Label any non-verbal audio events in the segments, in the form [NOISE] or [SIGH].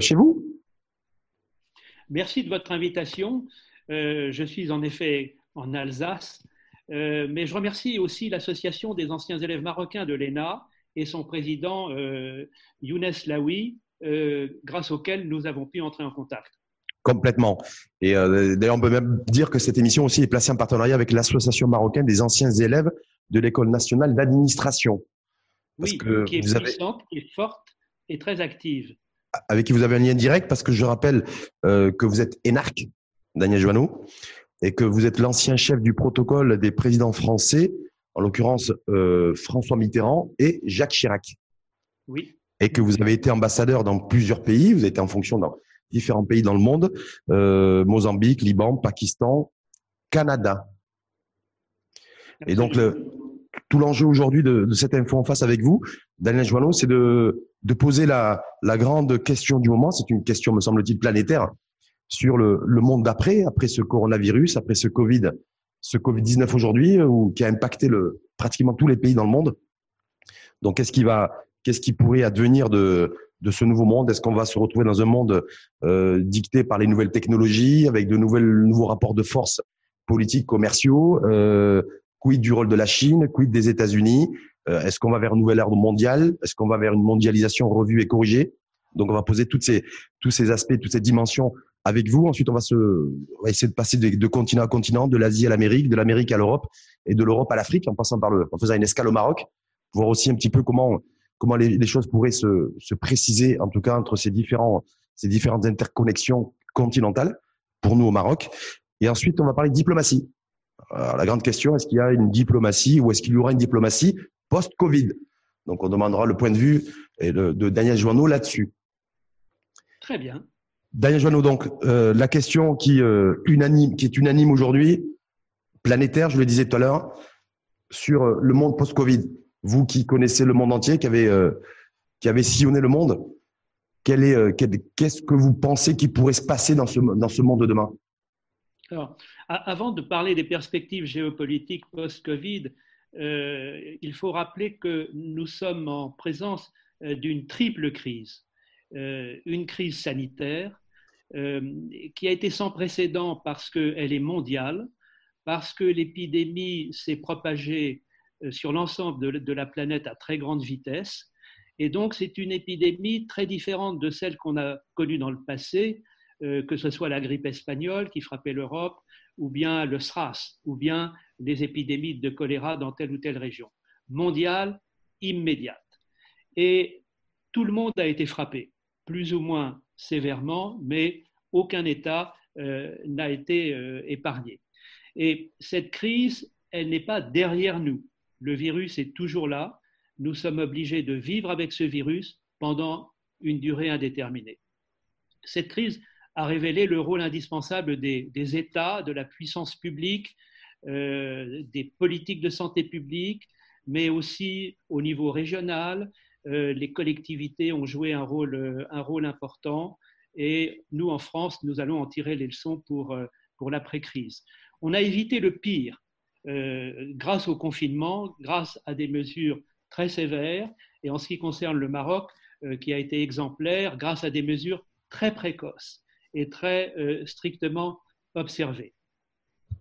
chez vous? Merci de votre invitation. Euh, je suis en effet en Alsace, euh, mais je remercie aussi l'Association des anciens élèves marocains de l'ENA et son président euh, Younes Laoui, grâce auquel nous avons pu entrer en contact. Complètement. Et d'ailleurs, on peut même dire que cette émission aussi est placée en partenariat avec l'Association marocaine des anciens élèves de l'École nationale d'administration. Oui, qui est puissante, qui est forte et très active. Avec qui vous avez un lien direct, parce que je rappelle que vous êtes énarque, Daniel Joanneau, et que vous êtes l'ancien chef du protocole des présidents français, en l'occurrence euh, François Mitterrand et Jacques Chirac. Oui. Et que vous avez été ambassadeur dans plusieurs pays, vous avez été en fonction dans différents pays dans le monde, euh, Mozambique, Liban, Pakistan, Canada. Et donc, le, tout l'enjeu aujourd'hui de, de, cette info en face avec vous, Daniel Joanneau, c'est de, poser la, grande question du moment. C'est une question, me semble-t-il, planétaire sur le, monde d'après, après ce coronavirus, après ce Covid, ce Covid-19 aujourd'hui, euh, qui a impacté pratiquement tous les pays dans le monde. Donc, qu'est-ce qui pourrait advenir de, ce nouveau monde? Est-ce qu'on va se retrouver dans un monde euh, dicté par les nouvelles technologies, avec de nouveaux rapports de force politiques, commerciaux euh, Quid du rôle de la Chine Quid des États-Unis euh, Est-ce qu'on va vers une nouvelle ère mondiale Est-ce qu'on va vers une mondialisation revue et corrigée? Donc, on va poser toutes ces, tous ces aspects, toutes ces dimensions avec vous. Ensuite, on va, se, on va essayer de passer de, continent à continent, de l'Asie à l'Amérique, de l'Amérique à l'Europe et de l'Europe à l'Afrique, en passant par le, en faisant une escale au Maroc, voir aussi un petit peu comment comment les, les choses pourraient se, se, préciser, en tout cas entre ces différents ces différentes interconnexions continentales pour nous au Maroc. Et ensuite, on va parler de diplomatie. Alors, la grande question, est-ce qu'il y a une diplomatie ou est-ce qu'il y aura une diplomatie post-Covid? Donc, on demandera le point de vue de, de Daniel Joanneau là-dessus. Très bien. Daniel Joanneau, donc euh, la question qui, euh, unanime, qui est unanime aujourd'hui, planétaire, je le disais tout à l'heure, sur euh, le monde post-Covid. Vous qui connaissez le monde entier, qui avez, qui avez sillonné le monde, quel est, qu'est-ce que vous pensez qui pourrait se passer dans ce, dans ce monde de demain? Alors, avant de parler des perspectives géopolitiques post-Covid, il faut rappeler que nous sommes en présence d'une triple crise. une crise sanitaire, euh, qui a été sans précédent parce qu'elle est mondiale, parce que l'épidémie s'est propagée euh, sur l'ensemble de, la planète à très grande vitesse. Et donc, c'est une épidémie très différente de celle qu'on a connue dans le passé, euh, que ce soit la grippe espagnole qui frappait l'Europe, ou bien le SRAS, ou bien les épidémies de choléra dans telle ou telle région. Mondiale, immédiate. Et tout le monde a été frappé, plus ou moins sévèrement, mais aucun État euh, n'a été euh, épargné. Et cette crise, elle n'est pas derrière nous. Le virus est toujours là. Nous sommes obligés de vivre avec ce virus pendant une durée indéterminée. Cette crise a révélé le rôle indispensable des, États, de la puissance publique, euh, des politiques de santé publique, mais aussi au niveau régional, euh, les collectivités ont joué un rôle, euh, un rôle important. Et nous, en France, nous allons en tirer les leçons pour l'après-crise. On a évité le pire grâce au confinement, grâce à des mesures très sévères. Et en ce qui concerne le Maroc, qui a été exemplaire, grâce à des mesures très précoces et très strictement observées.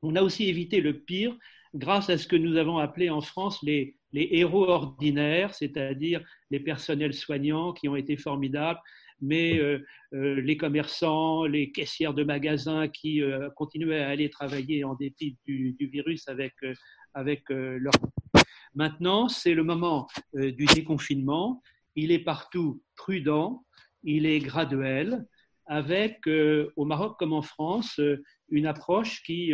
On a aussi évité le pire grâce à ce que nous avons appelé en France les, les héros ordinaires, c'est-à-dire les personnels soignants qui ont été formidables, mais euh, euh, les commerçants, les caissières de magasins qui euh, continuaient à aller travailler en dépit du, virus avec, avec leur... Maintenant, c'est le moment du déconfinement. Il est partout prudent, il est graduel, avec, au Maroc comme en France, une approche qui,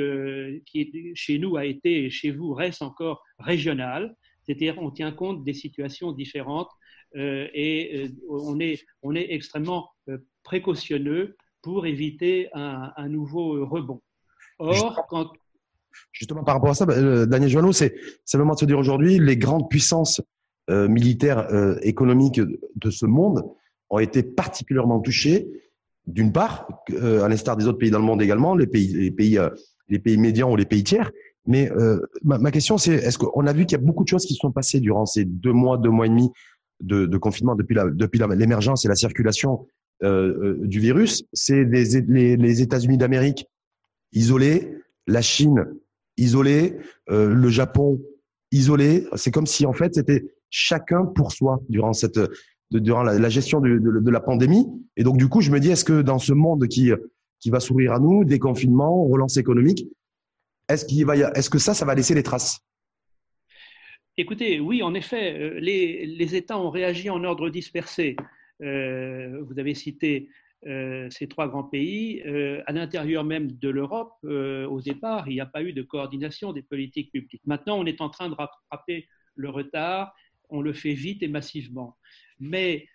qui chez nous a été et chez vous reste encore régionale, c'est-à-dire on tient compte des situations différentes euh, et euh, on, est, on est extrêmement euh, précautionneux pour éviter un, nouveau rebond. Or, justement, quand... Justement, par rapport à ça, bah, Daniel Joanneau, c'est le moment de se dire aujourd'hui, les grandes puissances militaires, économiques de ce monde ont été particulièrement touchées, d'une part, à l'instar des autres pays dans le monde également, les pays, les pays, les pays médians ou les pays tiers, mais ma, ma, question, c'est est-ce qu'on a vu qu'il y a beaucoup de choses qui sont passées durant ces deux mois, deux mois et demi de, confinement depuis la, depuis l'émergence et la circulation du virus, c'est les, les États-Unis d'Amérique isolés, la Chine isolée, le Japon isolé. C'est comme si en fait c'était chacun pour soi durant cette durant la, gestion de, la pandémie. Et donc du coup, je me dis, est-ce que dans ce monde qui qui va s'ouvrir à nous, déconfinement, relance économique, est-ce est-ce que ça, ça va laisser des traces? Écoutez, oui, en effet, euh, les, les, États ont réagi en ordre dispersé. Euh, vous avez cité euh, ces trois grands pays. à l'intérieur même de l'Europe, au départ, il n'y a pas eu de coordination des politiques publiques. Maintenant, on est en train de rattraper le retard. On le fait vite et massivement. Mais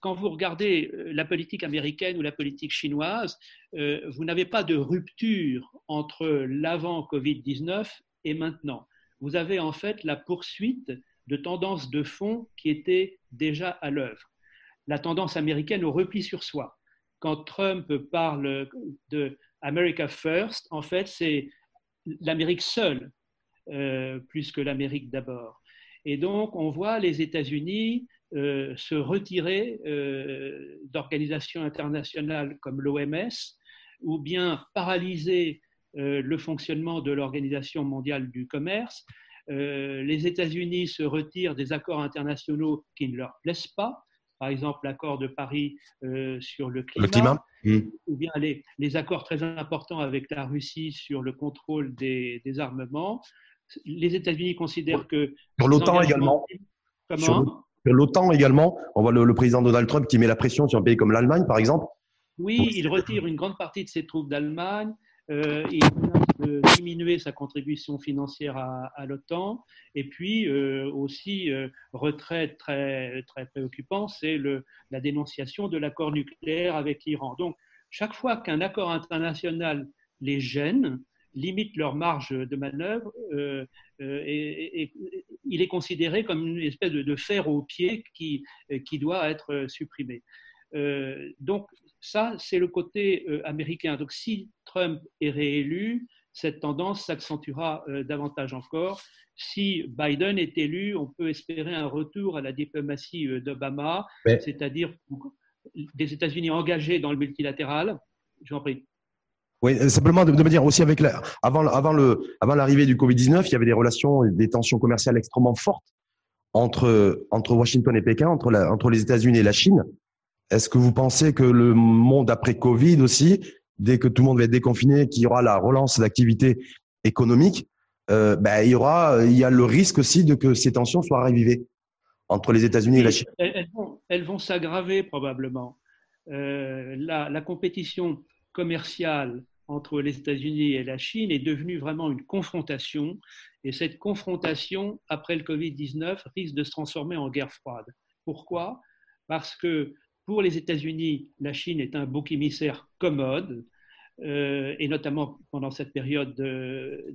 quand vous regardez la politique américaine ou la politique chinoise, vous n'avez pas de rupture entre l'avant Covid-19 et maintenant vous avez en fait la poursuite de tendances de fond qui étaient déjà à l'œuvre. La tendance américaine au repli sur soi. Quand Trump parle de America First, en fait, c'est l'Amérique seule, euh, plus que l'Amérique d'abord. Et donc, on voit les États-Unis euh, se retirer euh, d'organisations internationales comme l'OMS, ou bien paralyser euh, le fonctionnement de l'Organisation mondiale du commerce. Les États-Unis se retirent des accords internationaux qui ne leur plaisent pas, par exemple l'accord de Paris euh, sur le climat, mmh. ou bien les, accords très importants avec la Russie sur le contrôle des, armements. Les États-Unis considèrent que... Sur l'OTAN également. Comment l'OTAN également, on voit le, le, président Donald Trump qui met la pression sur un pays comme l'Allemagne, par exemple. Oui, il retire une grande partie de ses troupes d'Allemagne. Euh, il de diminuer sa contribution financière à, l'OTAN. Et puis euh, aussi, euh, retrait très, très préoccupant, c'est la dénonciation de l'accord nucléaire avec l'Iran. Donc, chaque fois qu'un accord international les gêne, limite leur marge de manœuvre, et, il est considéré comme une espèce de, fer au pied qui, qui doit être supprimé. donc, ça, c'est le côté euh, américain. Donc si Trump est réélu, cette tendance s'accentuera euh, davantage encore. Si Biden est élu, on peut espérer un retour à la diplomatie euh, d'Obama, c'est-à-dire des États-Unis engagés dans le multilatéral. Je vous en prie. Oui, simplement de, me dire aussi avec la, avant, avant le, avant l'arrivée du Covid-19, il y avait des relations, des tensions commerciales extrêmement fortes entre, entre Washington et Pékin, entre, la, entre les États-Unis et la Chine. Est-ce que vous pensez que le monde après Covid aussi, dès que tout le monde va être déconfiné, qu'il y aura la relance d'activité économique, euh, ben, il y aura, il y a le risque aussi de que ces tensions soient revivées entre les États-Unis et la Chine. Elles, vont, s'aggraver probablement. Euh, la, compétition commerciale entre les États-Unis et la Chine est devenue vraiment une confrontation. Et cette confrontation, après le Covid-19, risque de se transformer en guerre froide. Pourquoi? Parce que pour les États-Unis, la Chine est un bouc émissaire commode, euh, et notamment pendant cette période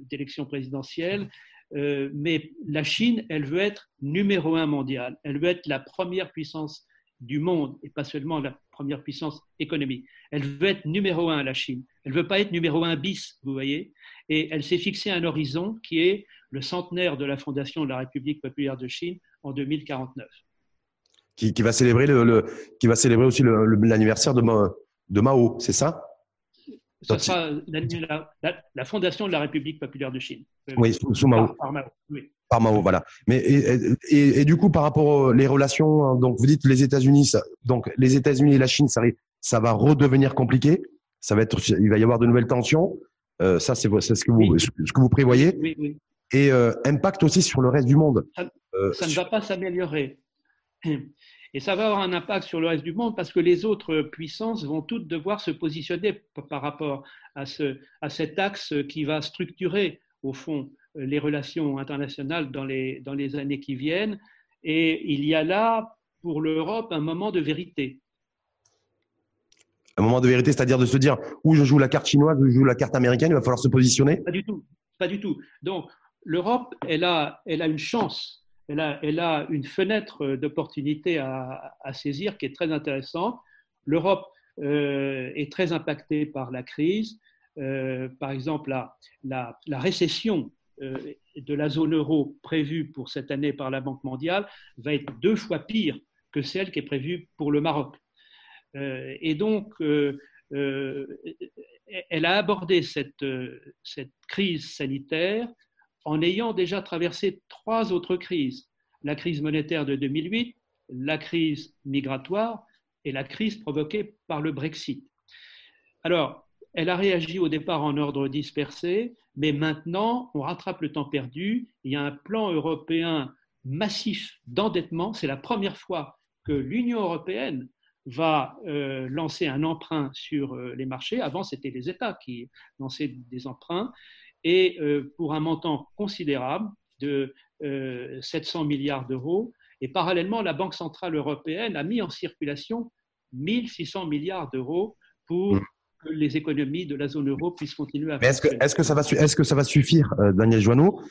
d'élection présidentielle. Euh, mais la Chine, elle veut être numéro un mondial. Elle veut être la première puissance du monde et pas seulement la première puissance économique. Elle veut être numéro un, la Chine. Elle ne veut pas être numéro un bis, vous voyez. Et elle s'est fixé un horizon qui est le centenaire de la fondation de la République populaire de Chine en 2049 qui, va célébrer le, qui va célébrer aussi l'anniversaire de Mao, c'est ça? Ça sera la, la, fondation de la République populaire de Chine. Euh, oui, sous, Mao. Par, Mao, oui. Par Mao, voilà. Mais et, et, et, du coup, par rapport aux les relations, hein, donc vous dites les États-Unis, donc les États-Unis et la Chine, ça, ça va redevenir compliqué. Ça va être, il va y avoir de nouvelles tensions. Euh, ça, c'est ce que vous, ce que vous prévoyez. Oui, oui. Et euh, impact aussi sur le reste du monde. Ça, euh, ça ne va pas s'améliorer. Et ça va avoir un impact sur le reste du monde parce que les autres puissances vont toutes devoir se positionner par rapport à, ce, à cet axe qui va structurer, au fond, les relations internationales dans les, dans les années qui viennent. Et il y a là, pour l'Europe, un moment de vérité. Un moment de vérité, c'est-à-dire de se dire où je joue la carte chinoise, où je joue la carte américaine, il va falloir se positionner? Pas du tout, pas du tout. Donc, l'Europe, elle a, elle a une chance elle a, une fenêtre d'opportunité à, saisir qui est très intéressante. L'Europe euh, est très impactée par la crise. Euh, par exemple, la, récession euh, de la zone euro prévue pour cette année par la Banque mondiale va être deux fois pire que celle qui est prévue pour le Maroc. et donc, elle a abordé cette crise sanitaire en ayant déjà traversé trois autres crises. La crise monétaire de 2008, la crise migratoire et la crise provoquée par le Brexit. Alors, elle a réagi au départ en ordre dispersé, mais maintenant, on rattrape le temps perdu. Il y a un plan européen massif d'endettement. C'est la première fois que l'Union européenne va euh, lancer un emprunt sur euh, les marchés. Avant, c'était les États qui lançaient des emprunts. Et euh, pour un montant considérable de 700 milliards d'euros. Et parallèlement, la Banque centrale européenne a mis en circulation 1600 milliards d'euros pour mmh. que les économies de la zone euro puissent continuer à. Est-ce que, est que, ça va, est que ça va suffire, Daniel Joanneau?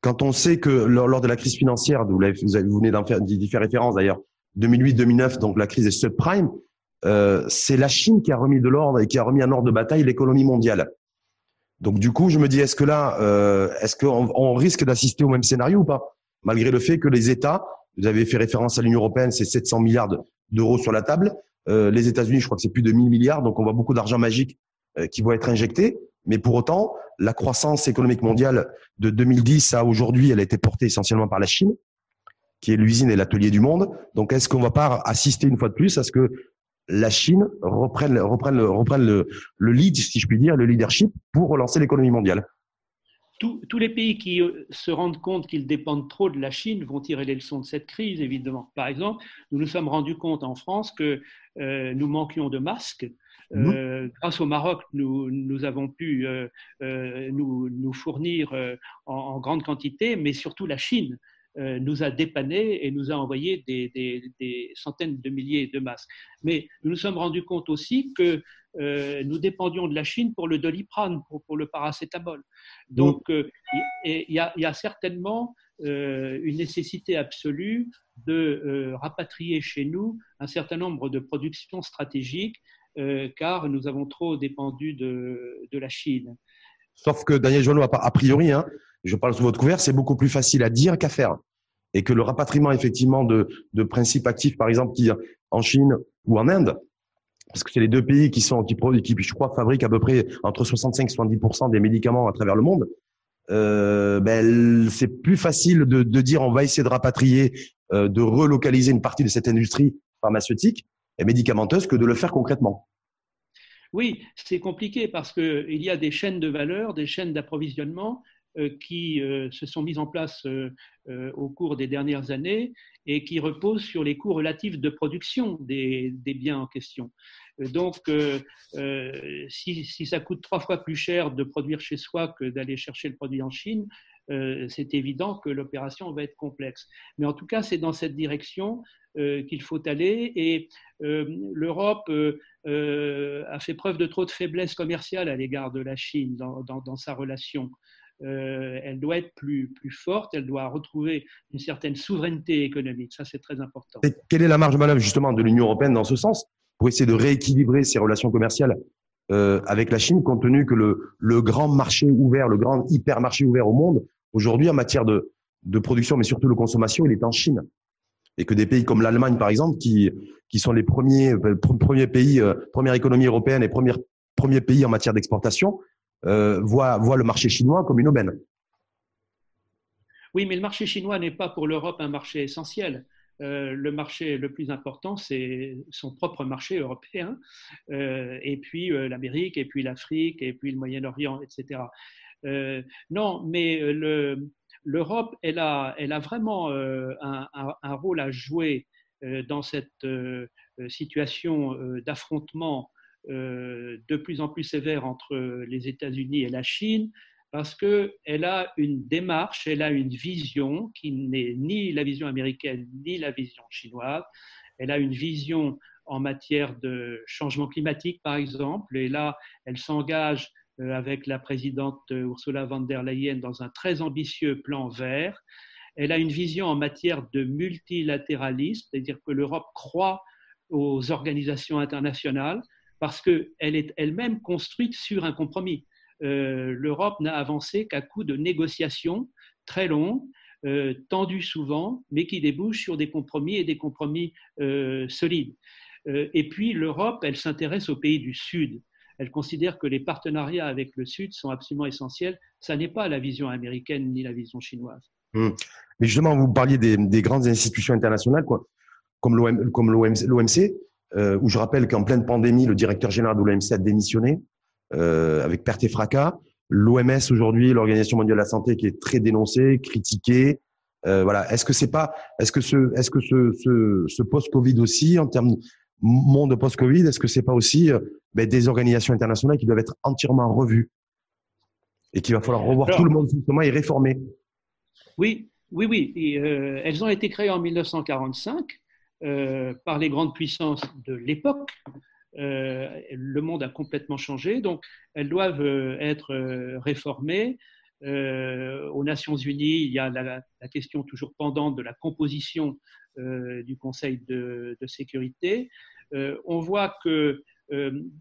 Quand on sait que lors, de la crise financière, vous, vous venez d'y faire, référence d'ailleurs, 2008-2009, donc la crise des subprimes, euh, c'est la Chine qui a remis de l'ordre et qui a remis en ordre de bataille l'économie mondiale. Donc du coup, je me dis, est-ce que là, euh, est-ce qu'on on risque d'assister au même scénario ou pas? Malgré le fait que les États, vous avez fait référence à l'Union européenne, c'est 700 milliards d'euros sur la table. Euh, les États-Unis, je crois que c'est plus de 1000 milliards, donc on voit beaucoup d'argent magique euh, qui vont être injectés. Mais pour autant, la croissance économique mondiale de 2010 à aujourd'hui, elle a été portée essentiellement par la Chine qui est l'usine et l'atelier du monde. Donc, est-ce qu'on va pas assister une fois de plus à ce que la Chine reprenne, reprenne, le, reprenne le, le lead, si je puis dire, le leadership pour relancer l'économie mondiale tous, tous, les pays qui euh, se rendent compte qu'ils dépendent trop de la Chine vont tirer les leçons de cette crise, évidemment. Par exemple, nous nous sommes rendus compte en France que euh, nous manquions de masques. Mmh. Euh, grâce au Maroc, nous, nous avons pu euh, nous, nous, fournir en, en, grande quantité, mais surtout la Chine nous a dépanné et nous a envoyé des, centaines de milliers de masques. Mais nous nous sommes rendus compte aussi que euh, nous dépendions de la Chine pour le doliprane, pour, le paracétamol. Donc, euh, il y, a certainement une nécessité absolue de rapatrier chez nous un certain nombre de productions stratégiques, car nous avons trop dépendu de, la Chine. Sauf que Daniel Joanneau, a priori, hein, je parle sous votre couvert, c'est beaucoup plus facile à dire qu'à faire. Et que le rapatriement effectivement de, de principes actifs, par exemple, qui en Chine ou en Inde, parce que c'est les deux pays qui sont qui, qui je crois fabriquent à peu près entre 65 et 70 des médicaments à travers le monde. Euh, ben, c'est plus facile de, de, dire on va essayer de rapatrier, euh, de relocaliser une partie de cette industrie pharmaceutique et médicamenteuse que de le faire concrètement. Oui, c'est compliqué parce qu'il y a des chaînes de valeur, des chaînes d'approvisionnement qui euh, se sont mises en place euh, au cours des dernières années et qui reposent sur les coûts relatifs de production des, biens en question. Donc, si, ça coûte trois fois plus cher de produire chez soi que d'aller chercher le produit en Chine, c'est évident que l'opération va être complexe. Mais en tout cas, c'est dans cette direction qu'il faut aller. Et l'Europe a fait preuve de trop de faiblesse commerciale à l'égard de la Chine dans sa relation. Euh, elle doit être plus, plus forte, elle doit retrouver une certaine souveraineté économique. Ça, c'est très important. quelle est la marge de manœuvre justement de l'Union européenne dans ce sens pour essayer de rééquilibrer ses relations commerciales euh, avec la Chine, compte tenu que le, le grand marché ouvert, le grand hypermarché ouvert au monde, aujourd'hui en matière de, de production, mais surtout de consommation, il est en Chine? Et que des pays comme l'Allemagne, par exemple, qui, qui sont les premiers, euh, premiers pays, première économie européenne et premier, premier pays en matière d'exportation, euh, voit, le marché chinois comme une aubaine. Oui, mais le marché chinois n'est pas pour l'Europe un marché essentiel. Euh, le marché le plus important, c'est son propre marché européen, euh, et puis l'Amérique, et puis l'Afrique, et puis le Moyen-Orient, etc. Non, mais l'Europe, elle a, vraiment un, rôle à jouer dans cette situation d'affrontement de plus en plus sévère entre les États-Unis et la Chine parce qu'elle a une démarche, elle a une vision qui n'est ni la vision américaine ni la vision chinoise. Elle a une vision en matière de changement climatique, par exemple, et là, elle s'engage euh, avec la présidente Ursula von der Leyen dans un très ambitieux plan vert. Elle a une vision en matière de multilatéralisme, c'est-à-dire que l'Europe croit aux organisations internationales, parce qu'elle est elle-même construite sur un compromis. Euh, L'Europe n'a avancé qu'à coup de négociations très longues, euh, tendues souvent, mais qui débouchent sur des compromis et des compromis euh, solides. et puis l'Europe, elle s'intéresse aux pays du Sud. Elle considère que les partenariats avec le Sud sont absolument essentiels. Ça n'est pas la vision américaine ni la vision chinoise. Hum. Mais justement, vous parliez des, des grandes institutions internationales, quoi, comme l'OMC, euh, où je rappelle qu'en pleine pandémie, le directeur général de l'OMC a démissionné euh, avec perte et fracas. L'OMS aujourd'hui, l'Organisation mondiale de la santé, qui est très dénoncée, critiquée. Euh, voilà. Est-ce que c'est pas, est-ce que ce, est-ce que ce, ce, ce post-Covid aussi, en termes monde post-Covid, est-ce que c'est pas aussi euh, ben, des organisations internationales qui doivent être entièrement revues et qu'il va falloir revoir tout le monde justement et réformer? Oui, oui, oui. Et, euh, elles ont été créées en 1945 euh, par les grandes puissances de l'époque. Euh, le monde a complètement changé, donc elles doivent euh, être réformées. aux Nations Unies, il y a la, question toujours pendante de la composition du Conseil de, de sécurité. on voit que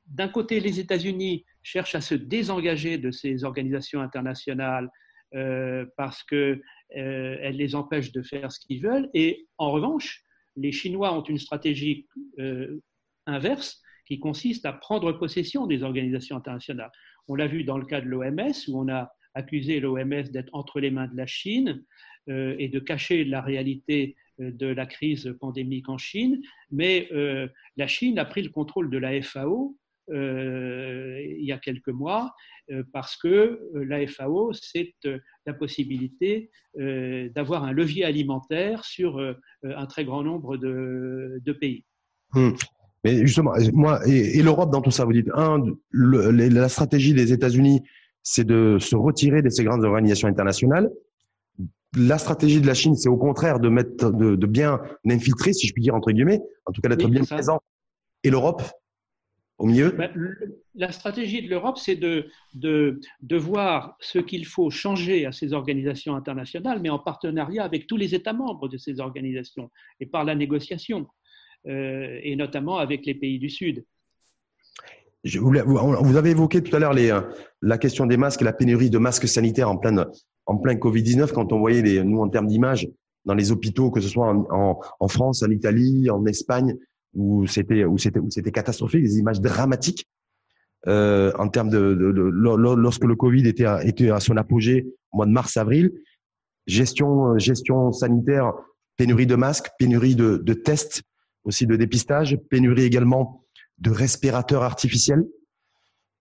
d'un côté, les États-Unis cherchent à se désengager de ces organisations internationales parce qu'elles les empêchent de faire ce qu'ils veulent, et en revanche, les Chinois ont une stratégie euh, inverse qui consiste à prendre possession des organisations internationales. On l'a vu dans le cas de l'OMS, où on a accusé l'OMS d'être entre les mains de la Chine euh, et de cacher la réalité euh, de la crise pandémique en Chine, mais la Chine a pris le contrôle de la FAO il y a quelques mois parce que la FAO, c'est la possibilité d'avoir un levier alimentaire sur un très grand nombre de, pays. Hmm. Mais justement, moi, et, l'Europe dans tout ça, vous dites, un, la stratégie des États-Unis, c'est de se retirer de ces grandes organisations internationales. La stratégie de la Chine, c'est au contraire de mettre, de, bien infiltrer, si je puis dire entre guillemets, en tout cas d'être bien présent. Et l'Europe, au milieu ben, La stratégie de l'Europe, c'est de, de, de, voir ce qu'il faut changer à ces organisations internationales, mais en partenariat avec tous les États membres de ces organisations et par la négociation, euh, et notamment avec les pays du Sud. Je vous avez évoqué tout à l'heure les, la question des masques et la pénurie de masques sanitaires en plein, en plein Covid-19, quand on voyait, les, nous, en termes d'image, dans les hôpitaux, que ce soit en, en, en France, en Italie, en Espagne, où c'était où c'était où c'était catastrophique, des images dramatiques euh, en termes de, de, de, lorsque le Covid était à, était à son apogée au mois de mars-avril, gestion gestion sanitaire, pénurie de masques, pénurie de, de tests, aussi de dépistage, pénurie également de respirateurs artificiels.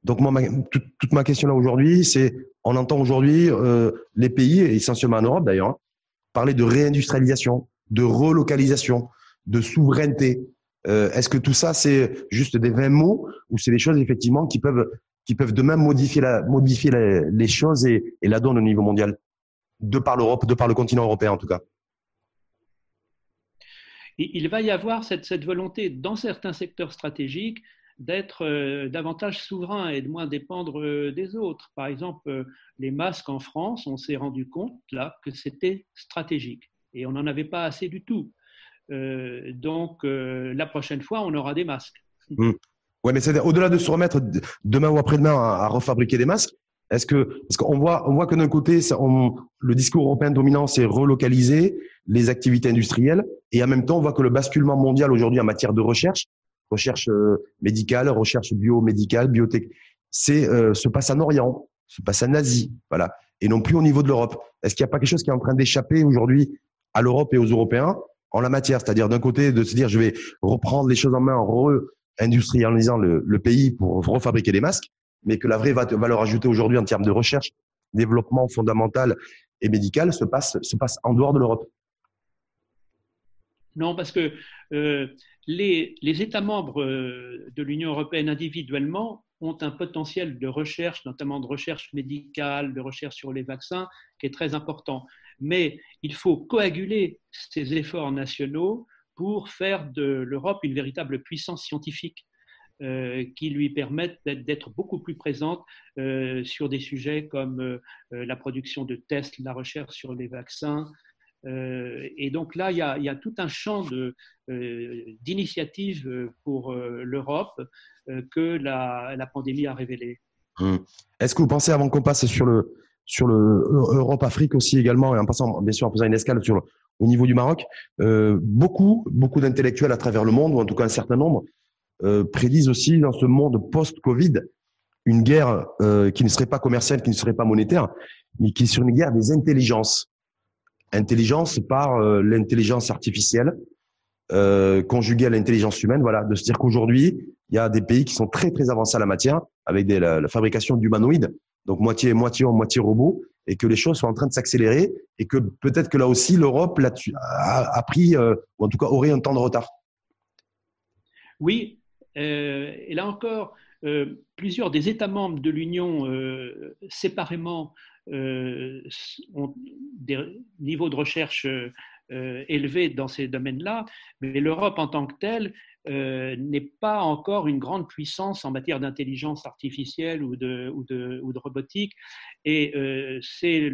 Donc moi, toute, toute, ma question là aujourd'hui, c'est on entend aujourd'hui euh, les pays, essentiellement en Europe d'ailleurs, hein, parler de réindustrialisation, de relocalisation, de souveraineté. Euh, est-ce que tout ça, c'est juste des vains mots ou c'est des choses effectivement qui peuvent, qui peuvent demain modifier, la, modifier les choses et, la donne au niveau mondial, de par l'Europe, de par le continent européen en tout cas Il va y avoir cette, cette volonté dans certains secteurs stratégiques d'être euh, davantage souverain et de moins dépendre euh, des autres. Par exemple, les masques en France, on s'est rendu compte là que c'était stratégique et on n'en avait pas assez du tout. Euh, donc, euh, la prochaine fois, on aura des masques. Mmh. Ouais, mais c'est au-delà de se remettre demain ou après-demain à, refabriquer des masques. Est-ce que parce qu'on voit on voit que d'un côté le discours européen dominant c'est relocaliser les activités industrielles et en même temps on voit que le basculement mondial aujourd'hui en matière de recherche recherche euh, médicale recherche biomédicale biotech c'est se passe en Orient se passe en Asie voilà et non plus au niveau de l'Europe est-ce qu'il n'y a pas quelque chose qui est en train d'échapper aujourd'hui à l'Europe et aux Européens en la matière, c'est-à-dire d'un côté de se dire je vais reprendre les choses en main, re-industrialisant le, le, pays pour refabriquer des masques, mais que la vraie valeur ajoutée aujourd'hui en termes de recherche, développement fondamental et médical se passe, se passe en dehors de l'Europe. Non, parce que euh, les, les, États membres euh, de l'Union européenne individuellement ont un potentiel de recherche, notamment de recherche médicale, de recherche sur les vaccins, qui est très important mais il faut coaguler ces efforts nationaux pour faire de l'Europe une véritable puissance scientifique euh, qui lui permette d'être beaucoup plus présente euh, sur des sujets comme euh, la production de tests, la recherche sur les vaccins. et donc là, il y, a, tout un champ d'initiatives pour l'Europe que la, pandémie a révélé. Hum. Est-ce que vous pensez, avant qu'on passe sur le, sur le Europe-Afrique aussi également, et en passant bien sûr en faisant une escale sur au niveau du Maroc, euh, beaucoup, beaucoup d'intellectuels à travers le monde, ou en tout cas un certain nombre, euh, prédisent aussi dans ce monde post-Covid une guerre euh, qui ne serait pas commerciale, qui ne serait pas monétaire, mais qui est sur une guerre des intelligences. Intelligence par l'intelligence artificielle, conjuguée à l'intelligence humaine. Voilà, de se dire qu'aujourd'hui, il y a des pays qui sont très très avancés à la matière, avec des, la, la fabrication d'humanoïdes, donc moitié moitié homme, moitié robot, et que les choses sont en train de s'accélérer et que peut-être que là aussi l'Europe a, a, pris euh, ou en tout cas aurait un temps de retard. Oui, euh, et là encore, euh, plusieurs des États membres de l'Union séparément ont des niveaux de recherche élevés dans ces domaines-là, mais l'Europe en tant que telle euh, n'est pas encore une grande puissance en matière d'intelligence artificielle ou de, ou, de, ou de, robotique. Et euh, c'est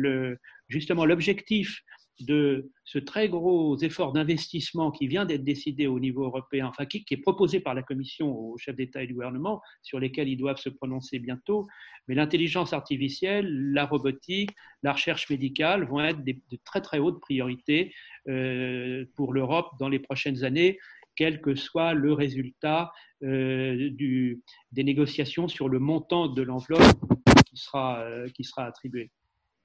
justement l'objectif de ce très gros effort d'investissement qui vient d'être décidé au niveau européen, enfin qui, qui, est proposé par la Commission aux chefs d'État et du gouvernement, sur lesquels ils doivent se prononcer bientôt. Mais l'intelligence artificielle, la robotique, la recherche médicale vont être de très très hautes priorités euh, pour l'Europe dans les prochaines années quel que soit le résultat euh, des négociations sur le montant de l'enveloppe qui sera, euh, qui sera attribuée.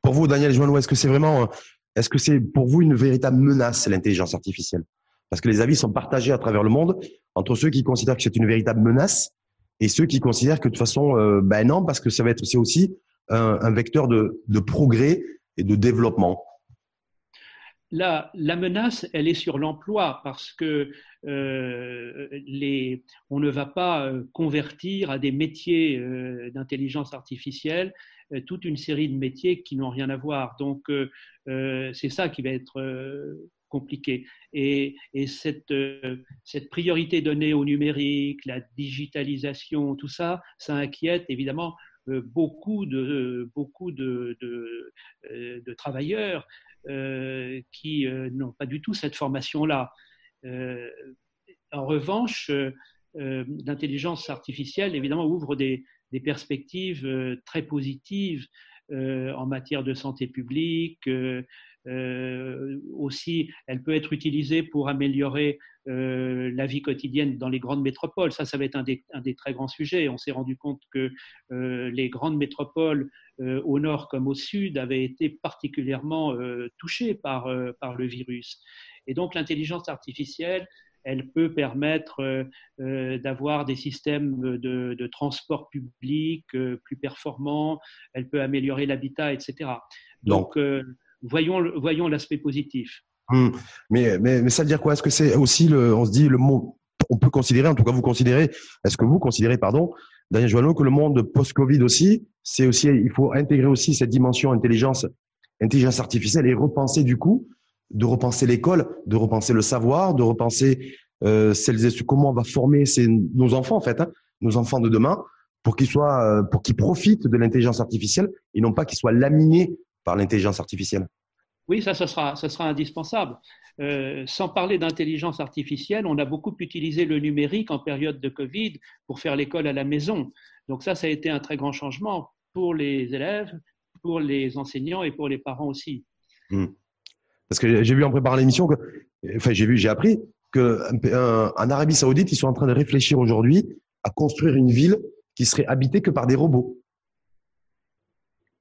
Pour vous, Daniel Joanneau, est-ce que c'est vraiment, est-ce que c'est pour vous une véritable menace, l'intelligence artificielle? Parce que les avis sont partagés à travers le monde entre ceux qui considèrent que c'est une véritable menace et ceux qui considèrent que de toute façon, euh, ben non, parce que ça va être c'est aussi un, vecteur de progrès et de développement. La, menace, elle est sur l'emploi parce que euh, on ne va pas euh, convertir à des métiers euh, d'intelligence artificielle toute une série de métiers qui n'ont rien à voir. Donc, c'est ça qui va être compliqué. Et, et cette, priorité donnée au numérique, la digitalisation, tout ça, ça inquiète évidemment beaucoup de, travailleurs qui euh, n'ont pas du tout cette formation-là. Euh, en revanche, l'intelligence artificielle, évidemment, ouvre des perspectives très positives en matière de santé publique. Euh, aussi, elle peut être utilisée pour améliorer euh, la vie quotidienne dans les grandes métropoles. Ça, ça va être un des, un des très grands sujets. On s'est rendu compte que euh, les grandes métropoles, au nord comme au sud, avaient été particulièrement touchées par, par le virus. Et donc, l'intelligence artificielle, elle peut permettre d'avoir des systèmes de, de transport public plus performants, elle peut améliorer l'habitat, etc. Donc, voyons, voyons l'aspect positif. Hum. Mais, mais, ça veut dire quoi? Est-ce que c'est aussi le, on se dit le mot, on peut considérer, en tout cas vous considérez, est-ce que vous considérez, pardon, Daniel Joanneau, que le monde post-Covid aussi, c'est aussi, il faut intégrer aussi cette dimension intelligence, intelligence artificielle et repenser du coup, de repenser l'école, de repenser le savoir, de repenser euh, celles et comment on va former nos enfants en fait, hein, nos enfants de demain, pour qu'ils soient, euh, pour qu'ils profitent de l'intelligence artificielle et non pas qu'ils soient laminés par l'intelligence artificielle Oui, ça, ça sera, ça sera indispensable. Euh, sans parler d'intelligence artificielle, on a beaucoup utilisé le numérique en période de Covid pour faire l'école à la maison. Donc ça, ça a été un très grand changement pour les élèves, pour les enseignants et pour les parents aussi. Hmm. Parce que j'ai vu en préparant l'émission que, enfin j'ai vu, j'ai appris que en Arabie Saoudite, ils sont en train de réfléchir aujourd'hui à construire une ville qui serait habitée que par des robots.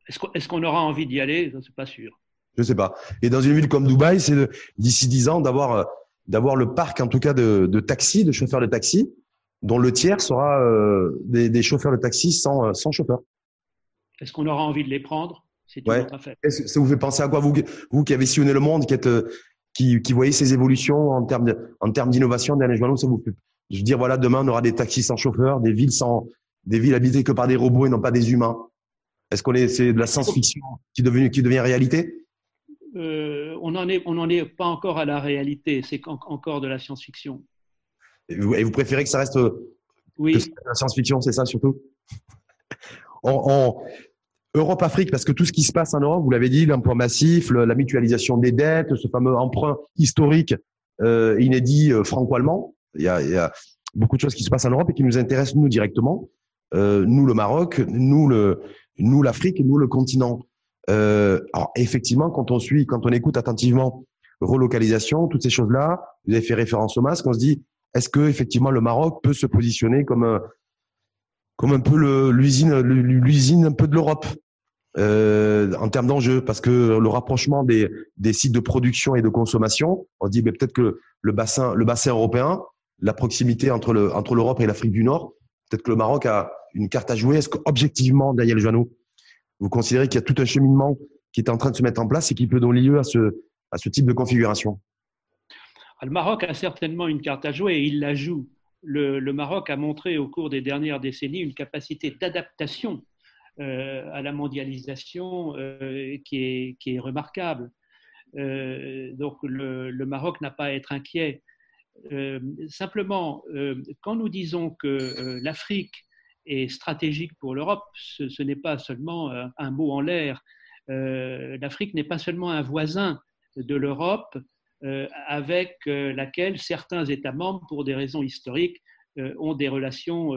Est-ce qu'on aura envie d'y aller? Je ne suis pas sûr. Je ne sais pas. Et dans une ville comme Dubaï, c'est d'ici dix ans d'avoir euh, d'avoir le parc, en tout cas, de, de taxis, de chauffeurs de taxi, dont le tiers sera euh, des, des, chauffeurs de taxi sans, euh, sans chauffeur. Est-ce qu'on aura envie de les prendre? C'est ouais. Ça vous fait penser à quoi vous, vous qui avez sillonné le monde, qui êtes qui, qui voyez ces évolutions en termes en termes d'innovation dernier journaux, ça vous je veux dire voilà demain on aura des taxis sans chauffeur, des villes sans des villes habitées que par des robots et non pas des humains. Est-ce qu'on est, c'est de la science-fiction qui, devenu, qui devient réalité? Euh, On n'en est, on est pas encore à la réalité. C'est encore de la science-fiction. Et vous, préférez que ça reste oui. de la science-fiction, c'est ça surtout? En, Europe-Afrique, parce que tout ce qui se passe en Europe, vous l'avez dit, l'emprunt massif, la mutualisation des dettes, ce fameux emprunt historique euh, inédit euh, franco-allemand, il y, a, il y, a, beaucoup de choses qui se passent en Europe et qui nous intéressent nous directement. Euh, nous le Maroc, nous le, nous l'Afrique, nous le continent. Euh, alors effectivement, quand on suit, quand on écoute attentivement relocalisation, toutes ces choses-là. Vous avez fait référence au masque. On se dit, est-ce que effectivement le Maroc peut se positionner comme un, comme un peu l'usine, l'usine un peu de l'Europe euh, en termes d'enjeux, parce que le rapprochement des, des sites de production et de consommation, on dit peut-être que le bassin, le bassin européen, la proximité entre le entre l'Europe et l'Afrique du Nord, peut-être que le Maroc a une carte à jouer. Est-ce qu'objectivement, Daniel Joannou, vous considérez qu'il y a tout un cheminement qui est en train de se mettre en place et qui peut donner lieu à ce, à ce type de configuration? Le Maroc a certainement une carte à jouer et il la joue. Le, le Maroc a montré au cours des dernières décennies une capacité d'adaptation euh, à la mondialisation euh, qui, est, qui, est, remarquable. Euh, donc le, le Maroc n'a pas à être inquiet. Simplement, quand nous disons que l'Afrique est stratégique pour l'Europe, ce, ce n'est pas seulement un mot en l'air. L'Afrique n'est pas seulement un voisin de l'Europe avec laquelle certains États membres, pour des raisons historiques, ont des relations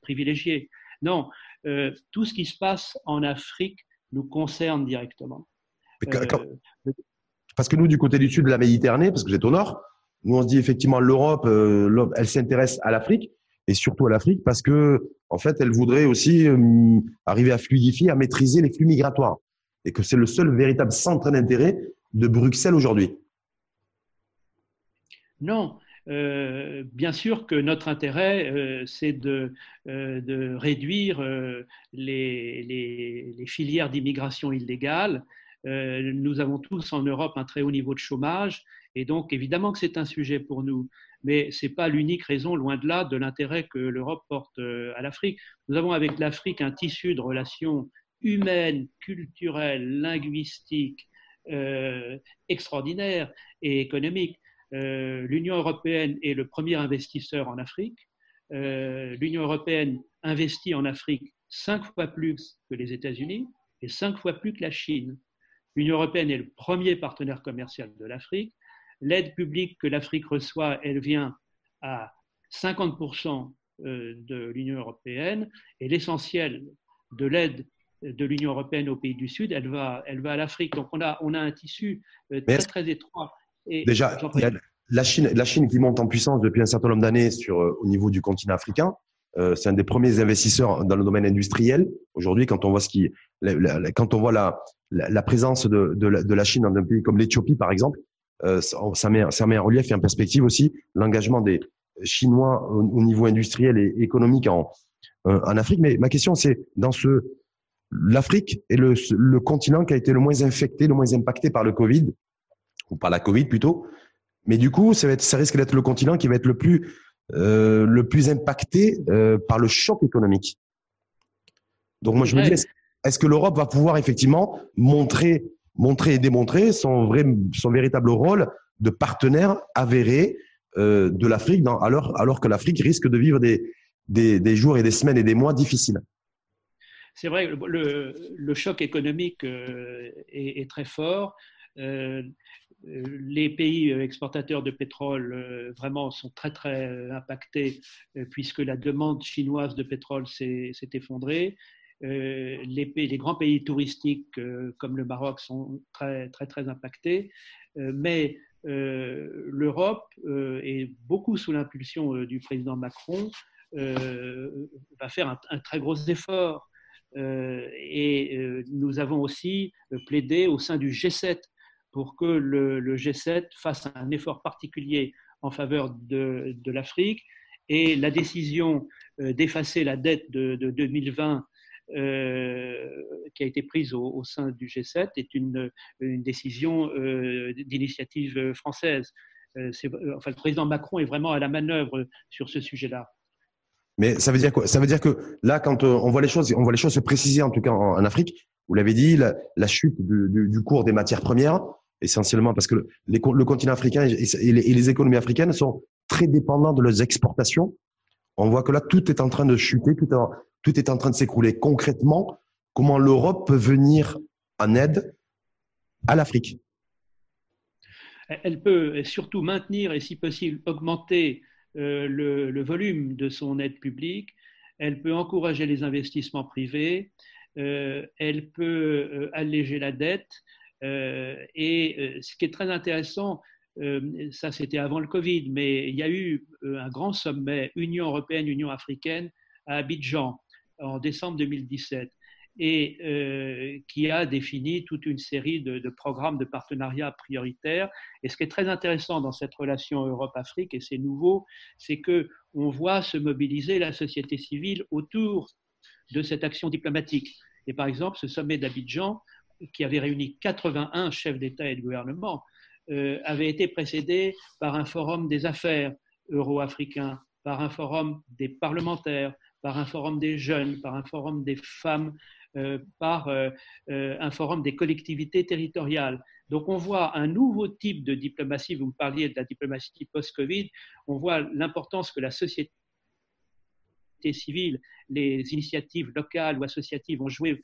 privilégiées. Non, euh, tout ce qui se passe en Afrique nous concerne directement. Euh, parce que nous, du côté du sud de la Méditerranée, parce que j'étais au nord, nous on se dit effectivement l'Europe, euh, elle s'intéresse à l'Afrique et surtout à l'Afrique parce que en fait, elle voudrait aussi arriver à fluidifier, à maîtriser les flux migratoires et que c'est le seul véritable centre d'intérêt de Bruxelles aujourd'hui. Non, euh, bien sûr que notre intérêt, euh, c'est de, euh, réduire les, filières d'immigration illégale. nous avons tous en Europe un très haut niveau de chômage, et donc évidemment que c'est un sujet pour nous. Mais ce n'est pas l'unique raison, loin de là, de l'intérêt que l'Europe porte à l'Afrique. Nous avons avec l'Afrique un tissu de relations humaines, culturelles, linguistiques, extraordinaires et économiques. Euh, l'Union européenne est le premier investisseur en Afrique. Euh, L'Union européenne investit en Afrique cinq fois plus que les États-Unis et cinq fois plus que la Chine. L'Union européenne est le premier partenaire commercial de l'Afrique. L'aide publique que l'Afrique reçoit, elle vient à 50% euh, de l'Union européenne et l'essentiel de l'aide de l'Union européenne aux pays du Sud, elle va, elle va à l'Afrique. Donc on a, on a un tissu très, très étroit Déjà, il y a la Chine, la Chine qui monte en puissance depuis un certain nombre d'années sur euh, au niveau du continent africain. Euh, c'est un des premiers investisseurs dans le domaine industriel. Aujourd'hui, quand on voit ce qui, quand on voit la, la, présence de, de, la, de, la, Chine dans un pays comme l'Éthiopie, par exemple, euh, ça, met, ça met en relief et en perspective aussi l'engagement des Chinois au, niveau industriel et économique en, en Afrique. Mais ma question, c'est dans ce, l'Afrique est le, le continent qui a été le moins infecté, le moins impacté par le Covid ou par la Covid plutôt. Mais du coup, ça, va être, ça risque d'être le continent qui va être le plus, euh, le plus impacté euh, par le choc économique. Donc moi, je me dis, est-ce que l'Europe va pouvoir effectivement montrer, montrer et démontrer son, vrai, son véritable rôle de partenaire avéré euh, de l'Afrique, alors, alors que l'Afrique risque de vivre des, des, jours et des semaines et des mois difficiles C'est vrai, le, le, choc économique euh, est, très fort. Euh, les pays exportateurs de pétrole vraiment sont très très impactés puisque la demande chinoise de pétrole s'est effondrée. Les, les, grands pays touristiques comme le Maroc sont très très très impactés, mais l'Europe est beaucoup sous l'impulsion du président Macron va faire un, très gros effort. et nous avons aussi plaidé au sein du G7 pour que le, G7 fasse un effort particulier en faveur de, l'Afrique. Et la décision euh, d'effacer la dette de, 2020 euh, qui a été prise au, sein du G7 est une, décision euh, d'initiative française. enfin, le président Macron est vraiment à la manœuvre sur ce sujet-là. Mais ça veut dire quoi? Ça veut dire que là, quand on voit les choses, on voit les choses se préciser, en tout cas en, Afrique. Vous l'avez dit, la, chute du, cours des matières premières, essentiellement parce que le, continent africain et, les, économies africaines sont très dépendants de leurs exportations. On voit que là, tout est en train de chuter, tout est en train de s'écrouler. Concrètement, comment l'Europe peut venir en aide à l'Afrique? Elle peut surtout maintenir et si possible augmenter euh, le, volume de son aide publique. Elle peut encourager les investissements privés. Euh, elle peut euh, alléger la dette et ce qui est très intéressant, ça c'était avant le Covid, mais il y a eu un grand sommet Union européenne, Union africaine à Abidjan en décembre 2017 et euh, qui a défini toute une série de, programmes de partenariat prioritaires. Et ce qui est très intéressant dans cette relation Europe-Afrique, et c'est nouveau, c'est que on voit se mobiliser la société civile autour de cette action diplomatique. Et par exemple, ce sommet d'Abidjan, qui avait réuni 81 chefs d'État et de gouvernement, euh, avait été précédé par un forum des affaires euro-africains, par un forum des parlementaires, par un forum des jeunes, par un forum des femmes euh, par euh, euh, un forum des collectivités territoriales. Donc on voit un nouveau type de diplomatie, vous me parliez de la diplomatie post-Covid, on voit l'importance que la société civile, les initiatives locales ou associatives ont joué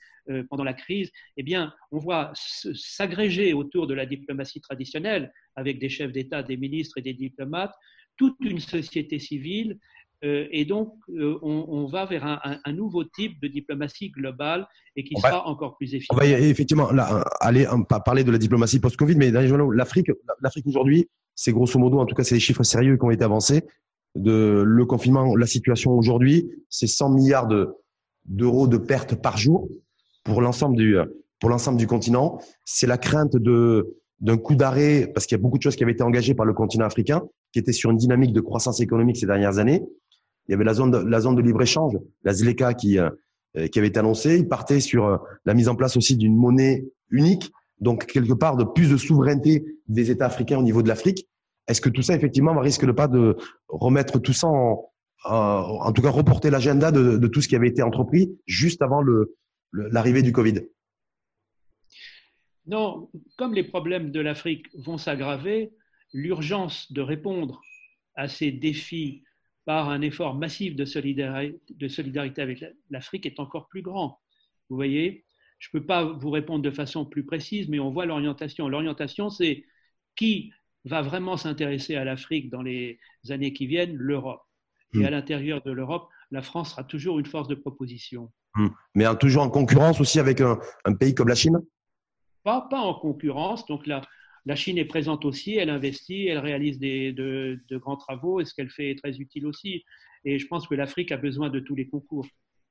pendant la crise, eh bien, on voit s'agréger autour de la diplomatie traditionnelle, avec des chefs d'État, des ministres et des diplomates, toute une société civile et donc, euh, on, va vers un, nouveau type de diplomatie globale et qui sera encore plus efficace. On va effectivement là, aller parler de la diplomatie post-Covid, mais l'Afrique, l'Afrique aujourd'hui, c'est grosso modo, en tout cas, c'est des chiffres sérieux qui ont été avancés. De le confinement, la situation aujourd'hui, c'est 100 milliards d'euros de pertes par jour pour l'ensemble du pour l'ensemble du continent. C'est la crainte de d'un coup d'arrêt parce qu'il y a beaucoup de choses qui avaient été engagées par le continent africain, qui étaient sur une dynamique de croissance économique ces dernières années. Il y avait la zone de, libre-échange, la ZLECA, qui, euh, qui avait été annoncée. Il partait sur euh, la mise en place aussi d'une monnaie unique, donc quelque part de plus de souveraineté des États africains au niveau de l'Afrique. Est-ce que tout ça, effectivement, risque de pas de remettre tout ça en, en tout cas reporter l'agenda de, tout ce qui avait été entrepris juste avant l'arrivée du Covid? Non, comme les problèmes de l'Afrique vont s'aggraver, l'urgence de répondre à ces défis par un effort massif de solidarité, avec l'Afrique est encore plus grand. Vous voyez, je ne peux pas vous répondre de façon plus précise, mais on voit l'orientation. L'orientation, c'est qui va vraiment s'intéresser à l'Afrique dans les années qui viennent L'Europe. Et hmm. à l'intérieur de l'Europe, la France sera toujours une force de proposition. Hmm. Mais toujours en concurrence aussi avec un, pays comme la Chine? Pas, pas en concurrence. Donc là, la Chine est présente aussi, elle investit, elle réalise de, grands travaux et ce qu'elle fait est très utile aussi. Et je pense que l'Afrique a besoin de tous les concours.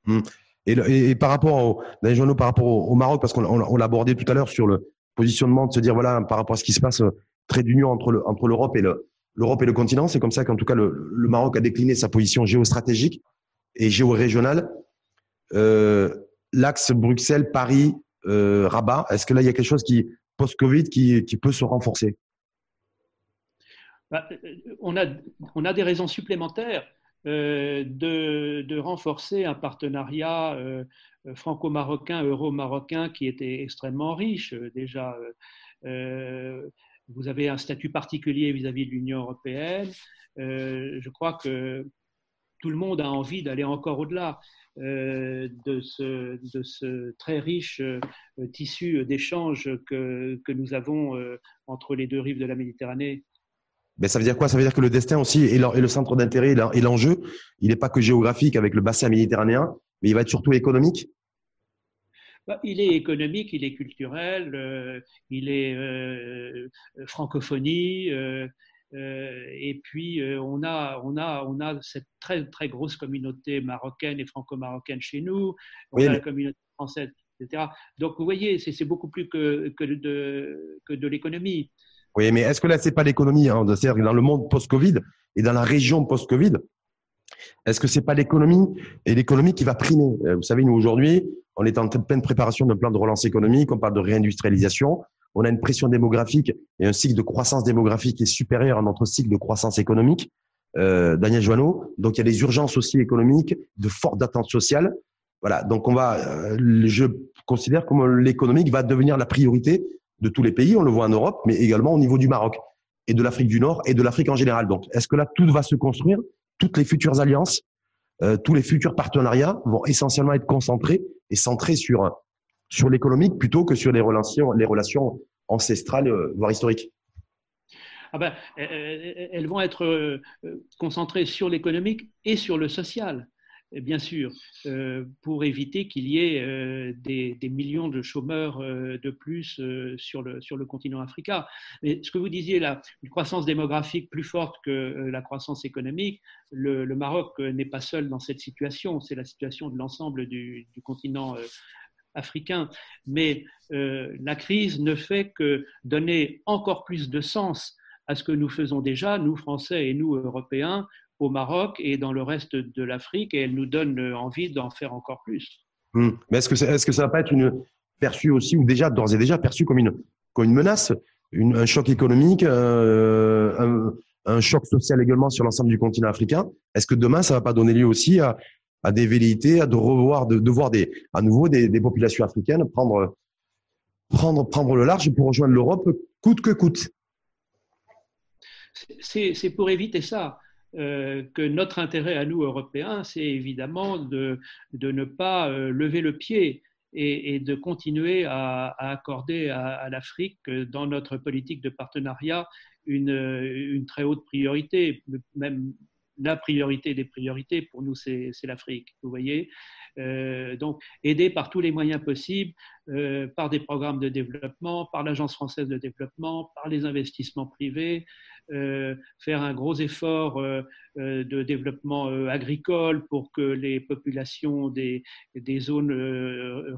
Hum. Et, par rapport au, Maroc, parce qu'on l'a abordé tout à l'heure sur le positionnement de se dire voilà par rapport à ce qui se passe, euh, très d'union entre l'Europe et le l'Europe et le continent. C'est comme ça qu'en tout cas le, Maroc a décliné sa position géostratégique et géorégionale. Euh, L'axe Bruxelles, Paris, euh. Est-ce que là il y a quelque chose qui post-Covid qui, peut se renforcer bah, on, a, on a des raisons supplémentaires euh, de, renforcer un partenariat euh, franco-marocain, euro-marocain qui était extrêmement riche. Déjà, euh, vous avez un statut particulier vis-à-vis de l'Union européenne. je crois que tout le monde a envie d'aller encore au-delà. Euh, de, ce, de, ce, très riche euh, tissu d'échanges que, que, nous avons euh, entre les deux rives de la Méditerranée. Ben, ça veut dire quoi? Ça veut dire que le destin aussi et le, centre d'intérêt et l'enjeu, il n'est pas que géographique avec le bassin méditerranéen, mais il va être surtout économique? Bah, il est économique, il est culturel, il est francophonie, et puis, euh, on, a, on, a, on a cette très, très grosse communauté marocaine et franco-marocaine chez nous, on a la communauté française, etc. Donc, vous voyez, c'est beaucoup plus que, que de, que de l'économie. Oui, mais est-ce que là, c'est pas l'économie hein, C'est-à-dire dans le monde post-Covid et dans la région post-Covid, est-ce que c'est pas l'économie et l'économie qui va primer? Euh, Vous savez, nous aujourd'hui, on est en pleine préparation d'un plan de relance économique, on parle de réindustrialisation on a une pression démographique et un cycle de croissance démographique qui est supérieur à notre cycle de croissance économique. Euh, Daniel Joanneau. Donc il y a des urgences aussi économiques, de fortes attentes sociales. Voilà. Donc on va, euh, je considère que l'économique va devenir la priorité de tous les pays. On le voit en Europe, mais également au niveau du Maroc et de l'Afrique du Nord et de l'Afrique en général. Donc est-ce que là tout va se construire? Toutes les futures alliances, euh, tous les futurs partenariats vont essentiellement être concentrés et centrés sur sur l'économique plutôt que sur les relations, les relations ancestrales, euh, voire historiques ah ben, elles vont être euh, concentrées sur l'économique et sur le social. bien sûr, euh, pour éviter qu'il y ait euh, des, millions de chômeurs euh, de plus sur, le, sur le continent africain. Mais ce que vous disiez là, une croissance démographique plus forte que la croissance économique, le, Maroc n'est pas seul dans cette situation, c'est la situation de l'ensemble du, du, continent africain. Mais la crise ne fait que donner encore plus de sens à ce que nous faisons déjà, nous Français et nous Européens, au Maroc et dans le reste de l'Afrique et elle nous donne envie d'en faire encore plus. Hmm. Mais est-ce que, est, que ça va pas être une, perçu aussi, ou déjà d'ores et déjà perçu comme une, menace, un choc économique, euh, un, choc social également sur l'ensemble du continent africain? Est-ce que demain, ça va pas donner lieu aussi à, à des velléités, à de revoir, de, voir à nouveau des, populations africaines prendre, prendre, prendre le large pour rejoindre l'Europe coûte que coûte C'est pour éviter ça. Euh, que notre intérêt à nous, Européens, c'est évidemment de, de, ne pas euh, lever le pied et, de continuer à, accorder à, l'Afrique, dans notre politique de partenariat, une, une, très haute priorité, même la priorité des priorités pour nous, c'est l'Afrique, vous voyez. donc, aider par tous les moyens possibles, par des programmes de développement, par l'Agence française de développement, par les investissements privés, euh, faire un gros effort euh, euh, de développement agricole pour que les populations des, zones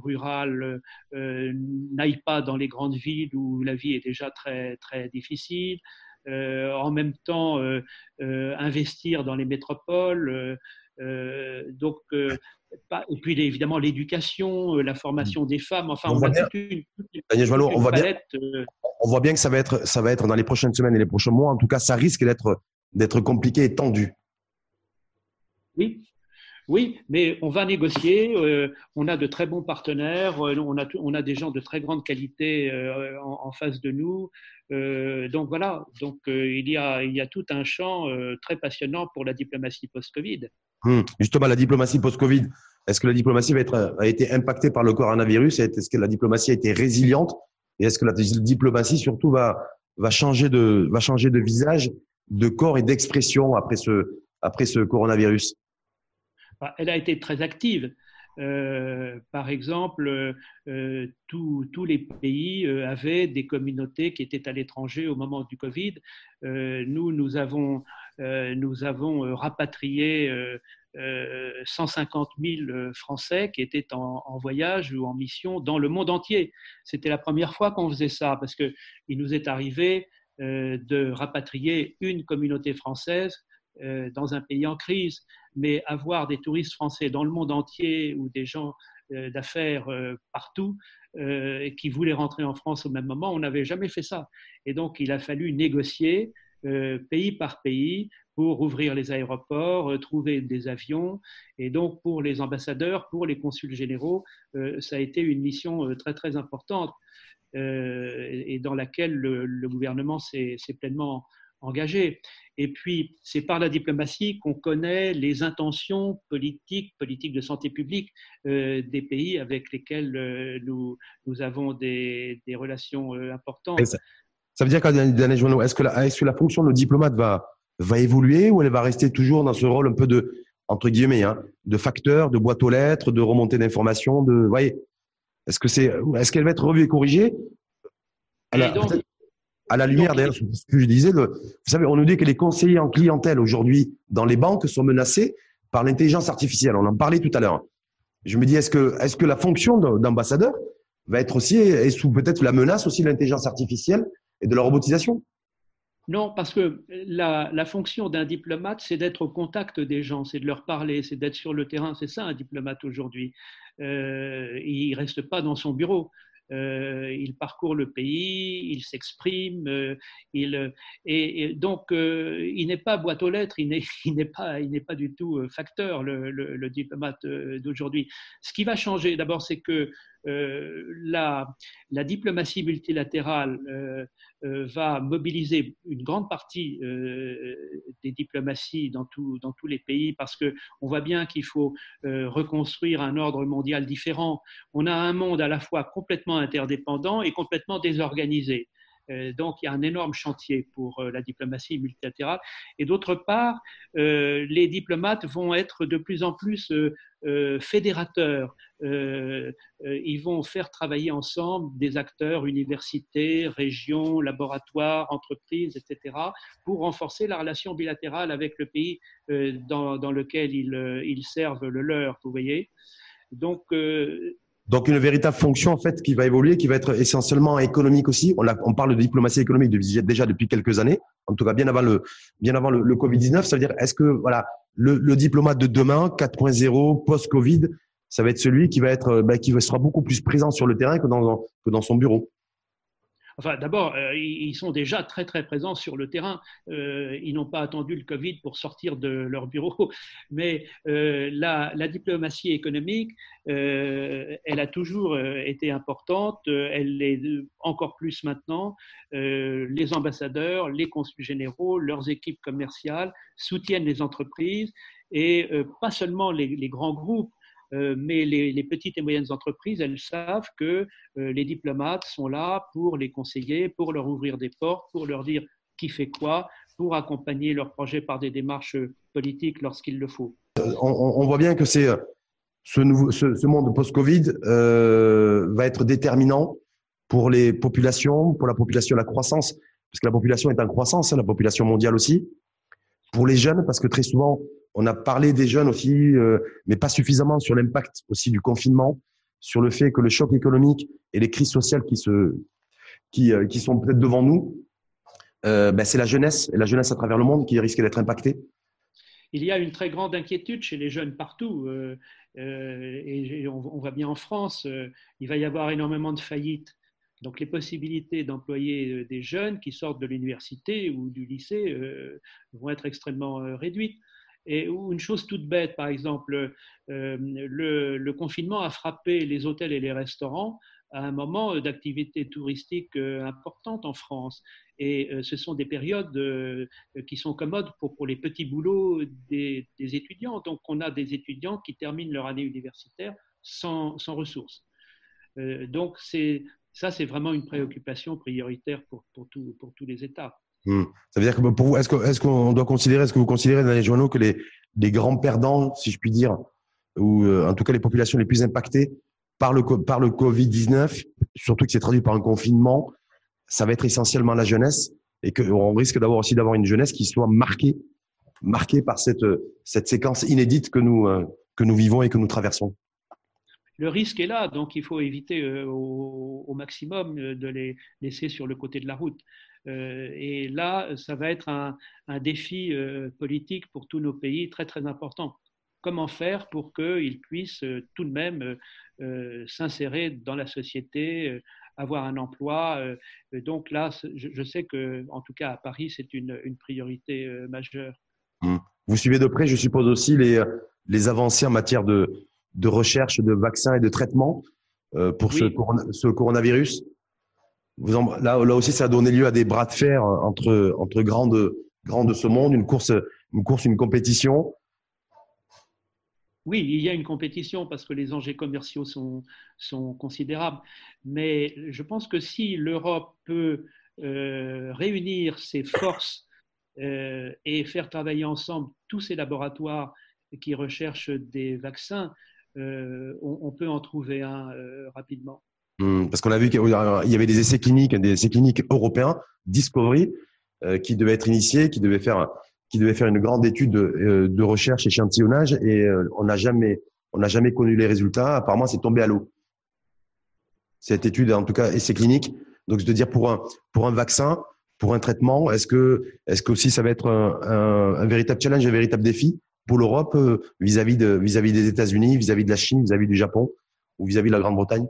rurales n'aillent pas dans les grandes villes où la vie est déjà très difficile. En même temps, investir dans les métropoles. donc, et puis évidemment l'éducation, la formation des femmes. Enfin, on, voit bien, on, voit bien, on voit bien que ça va être, ça va être dans les prochaines semaines et les prochains mois. En tout cas, ça risque d'être, d'être compliqué et tendu. Oui, oui, mais on va négocier. Euh, on a de très bons partenaires. Euh, on, a, on a des gens de très grande qualité euh, en, face de nous. donc voilà. Donc il, y a, il y a tout un champ très passionnant pour la diplomatie post-Covid. Hum, justement, la diplomatie post-Covid. Est-ce que la diplomatie va être, a été impactée par le coronavirus? Est-ce que la diplomatie a été résiliente? Et est-ce que la diplomatie surtout va, va, changer de, va changer de visage, de corps et d'expression après ce, après ce coronavirus? Elle a été très active. Euh, par exemple, euh, tous les pays euh, avaient des communautés qui étaient à l'étranger au moment du Covid. nous, nous avons, rapatrié 150 000 euh, Français qui étaient en, voyage ou en mission dans le monde entier. C'était la première fois qu'on faisait ça parce qu'il nous est arrivé de rapatrier une communauté française dans un pays en crise, mais avoir des touristes français dans le monde entier ou des gens d'affaires partout qui voulaient rentrer en France au même moment, on n'avait jamais fait ça. Et donc il a fallu négocier pays par pays pour ouvrir les aéroports, euh, trouver des avions. Et donc, pour les ambassadeurs, pour les consuls généraux, euh, ça a été une mission euh, très, très importante et dans laquelle le, gouvernement s'est pleinement engagé. Et puis, c'est par la diplomatie qu'on connaît les intentions politiques, politiques de santé publique des pays avec lesquels nous, nous avons des, des relations importantes. Ça, veut dire qu'à est-ce que, est que la fonction de diplomate va, va évoluer ou elle va rester toujours dans ce rôle un peu de, entre guillemets, hein, de facteur, de boîte aux lettres, de remontée d'informations, de, voyez, est-ce que c'est, est-ce qu'elle va être revue et corrigée? À la lumière d'ailleurs, ce que je disais, vous savez, on nous dit que les conseillers en clientèle aujourd'hui dans les banques sont menacés par l'intelligence artificielle. On en parlait tout à l'heure. Je me dis, est-ce que, est-ce que la fonction d'ambassadeur va être aussi, est sous peut-être la menace aussi de l'intelligence artificielle et de la robotisation? Non, parce que la, fonction d'un diplomate, c'est d'être au contact des gens, c'est de leur parler, c'est d'être sur le terrain. C'est ça un diplomate aujourd'hui. Euh, il ne reste pas dans son bureau. Euh, il parcourt le pays, il s'exprime, euh, il, et, donc il n'est pas boîte aux lettres, il n'est [LAUGHS] pas, il pas du tout facteur, le diplomate d'aujourd'hui. Ce qui va changer, d'abord, c'est que la, la, diplomatie multilatérale euh, va mobiliser une grande partie euh, des diplomaties dans, dans, tous les pays parce qu'on voit bien qu'il faut euh, reconstruire un ordre mondial différent. On a un monde à la fois complètement interdépendant et complètement désorganisé. Euh, donc, il y a un énorme chantier pour euh, la diplomatie multilatérale. Et d'autre part, euh, les diplomates vont être de plus en plus fédérateurs. ils vont faire travailler ensemble des acteurs, universités, régions, laboratoires, entreprises, etc., pour renforcer la relation bilatérale avec le pays dans, lequel ils, servent le leur, vous voyez. Donc, donc une véritable fonction en fait qui va évoluer, qui va être essentiellement économique aussi. On, parle de diplomatie économique déjà depuis quelques années, en tout cas bien avant le bien avant le, Covid-19. Ça veut dire est-ce que voilà le, le diplomate de demain 4.0 post-Covid, ça va être celui qui va être ben, qui sera beaucoup plus présent sur le terrain que dans que dans son bureau? Enfin, d'abord, euh, ils sont déjà très très présents sur le terrain. Euh, ils n'ont pas attendu le Covid pour sortir de leur bureau, [LAUGHS] mais euh, la, diplomatie économique, elle a toujours été importante. Elle l'est encore plus maintenant. les ambassadeurs, les consuls généraux, leurs équipes commerciales soutiennent les entreprises et pas seulement les grands groupes mais les, petites et moyennes entreprises, elles savent que euh, les diplomates sont là pour les conseiller, pour leur ouvrir des portes, pour leur dire qui fait quoi, pour accompagner leurs projets par des démarches politiques lorsqu'il le faut. On, voit bien que c'est ce, monde post-Covid euh, va être déterminant pour les populations, pour la population, la croissance, parce que la population est en croissance, hein, la population mondiale aussi. Pour les jeunes, parce que très souvent, on a parlé des jeunes aussi, euh, mais pas suffisamment sur l'impact aussi du confinement, sur le fait que le choc économique et les crises sociales qui se, qui, euh, qui sont peut-être devant nous, euh, ben c'est la jeunesse et la jeunesse à travers le monde qui risque d'être impactée. Il y a une très grande inquiétude chez les jeunes partout, et on, voit bien en France, il va y avoir énormément de faillites. Donc les possibilités d'employer des jeunes qui sortent de l'université ou du lycée vont être extrêmement réduites. Et une chose toute bête, par exemple, euh, le, confinement a frappé les hôtels et les restaurants à un moment d'activité touristique euh, importante en France. Et euh, ce sont des périodes qui sont commodes pour, les petits boulots des, étudiants. Donc on a des étudiants qui terminent leur année universitaire sans, sans ressources. donc ça, c'est vraiment une préoccupation prioritaire pour, pour, pour tous les États. Hmm. Ça veut dire que pour vous, est-ce qu'on doit considérer, est-ce que vous considérez dans les journaux que les, les grands perdants, si je puis dire, ou euh, en tout cas les populations les plus impactées par le, par le Covid-19, surtout que c'est traduit par un confinement, ça va être essentiellement la jeunesse et qu'on risque d'avoir aussi d'avoir une jeunesse qui soit marquée, marquée par cette, cette séquence inédite que nous, euh, que nous vivons et que nous traversons? Le risque est là, donc il faut éviter euh, au, maximum de les laisser sur le côté de la route. Euh, et là, ça va être un, défi euh, politique pour tous nos pays très très important. Comment faire pour qu'ils puissent euh, tout de même s'insérer dans la société, avoir un emploi. donc là, je, sais que, en tout cas à Paris, c'est une, priorité majeure. Mmh. Vous suivez de près, je suppose aussi, les, les avancées en matière de, de recherche de vaccins et de traitements pour ce, ce, coronavirus là, là aussi, ça a donné lieu à des bras de fer entre, entre grands, de, ce monde, une course, une course, une compétition. Oui, il y a une compétition parce que les enjeux commerciaux sont, sont considérables. Mais je pense que si l'Europe peut euh, réunir ses forces euh, et faire travailler ensemble tous ces laboratoires qui recherchent des vaccins, euh, on, on, peut en trouver un rapidement. Hmm, parce qu'on a vu qu'il y avait des essais cliniques, des essais cliniques européens, Discovery, euh, qui devaient être initiés, qui devaient faire, qui devaient faire une grande étude de, euh, recherche, échantillonnage, et euh, on n'a jamais, on n'a jamais connu les résultats. Apparemment, c'est tombé à l'eau. Cette étude, en tout cas, essai clinique. Donc, je veux dire, pour un, pour un vaccin, pour un traitement, est-ce que, est-ce que aussi ça va être un, un véritable challenge, un véritable défi? Pour l'Europe vis-à-vis de, vis-à-vis des États-Unis, vis-à-vis de la Chine, vis-à-vis du Japon ou vis-à-vis de la Grande-Bretagne?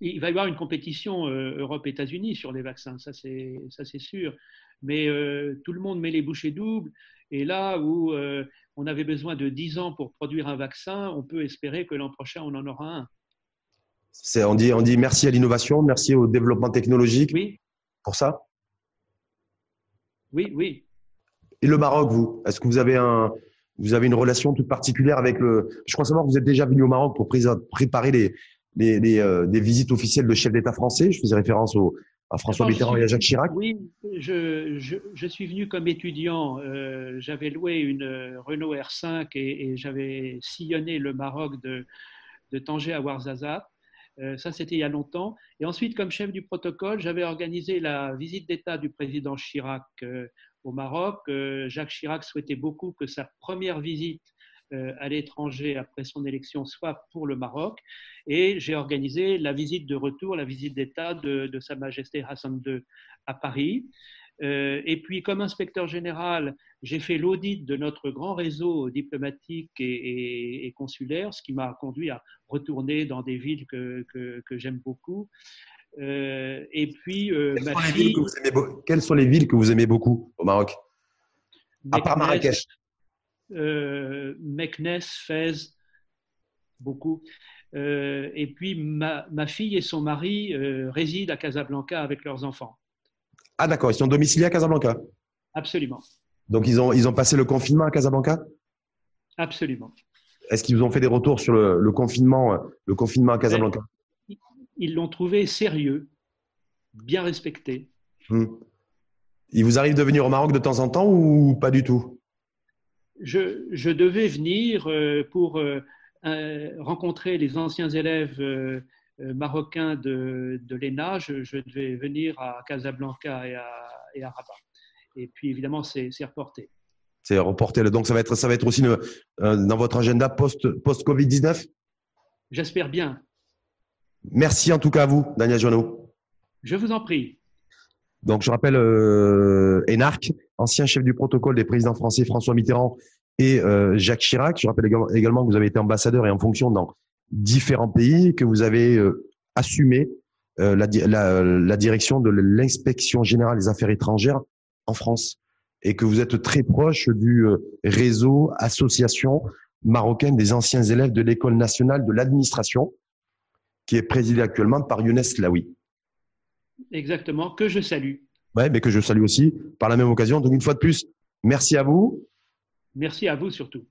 il va y avoir une compétition euh, Europe-États-Unis sur les vaccins, ça c'est, ça c'est sûr. Mais euh, tout le monde met les bouchées doubles. Et là où euh, on avait besoin de 10 ans pour produire un vaccin, on peut espérer que l'an prochain, on en aura un. On, dit, on dit merci à l'innovation, merci au développement technologique oui. pour ça? Oui, oui. Et le Maroc, vous Est-ce que vous avez, un, vous avez une relation toute particulière avec le. Je crois savoir que vous êtes déjà venu au Maroc pour préparer les, les, des visites officielles de chefs d'État français. Je faisais référence au, à François Mitterrand et à Jacques Chirac. Oui, je, je, je suis venu comme étudiant. j'avais loué une Renault R5 et, et j'avais sillonné le Maroc de, de Tanger à Ouarzazate. Euh, ça, c'était il y a longtemps. Et ensuite, comme chef du protocole, j'avais organisé la visite d'État du président Chirac euh, au Maroc. Euh, Jacques Chirac souhaitait beaucoup que sa première visite à l'étranger après son élection soit pour le Maroc. Et j'ai organisé la visite de retour, la visite d'État de, Sa Majesté Hassan II à Paris. Euh, et puis, comme inspecteur général, j'ai fait l'audit de notre grand réseau diplomatique et, consulaire, ce qui m'a conduit à retourner dans des villes que, j'aime beaucoup. Euh, et puis, euh, quelles, fille, quelles, sont les villes que vous aimez beaucoup au Maroc? À part Marrakech Meknes, Fès, beaucoup. et puis, ma, ma, fille et son mari résident à Casablanca avec leurs enfants. Ah d'accord, ils sont domiciliés à Casablanca? Absolument. Donc ils ont, ils ont passé le confinement à Casablanca? Absolument. Est-ce qu'ils vous ont fait des retours sur le, confinement, le confinement à Casablanca? Ils l'ont trouvé sérieux, bien respecté. Hmm. Il vous arrive de venir au Maroc de temps en temps ou pas du tout? Je, devais venir euh, pour euh, rencontrer les anciens élèves euh, euh, marocain de, de l'ENA, je, devais venir à Casablanca et à, et à Rabat. Et puis évidemment, c'est reporté. C'est reporté. Donc ça va être, ça va être aussi dans votre agenda post-Covid-19 post J'espère bien. Merci en tout cas à vous, Daniel Joanneau. Je vous en prie. Donc je rappelle euh, Enarc, ancien chef du protocole des présidents français François Mitterrand et euh, Jacques Chirac. Je rappelle également que vous avez été ambassadeur et en fonction dans différents pays, que vous avez euh, assumé euh, la, la, la, direction de l'inspection générale des affaires étrangères en France et que vous êtes très proche du euh, réseau association marocaine des anciens élèves de l'école nationale de l'administration qui est présidé actuellement par Younes Laoui. Exactement, que je salue. Oui, mais que je salue aussi par la même occasion. Donc une fois de plus, merci à vous. Merci à vous surtout.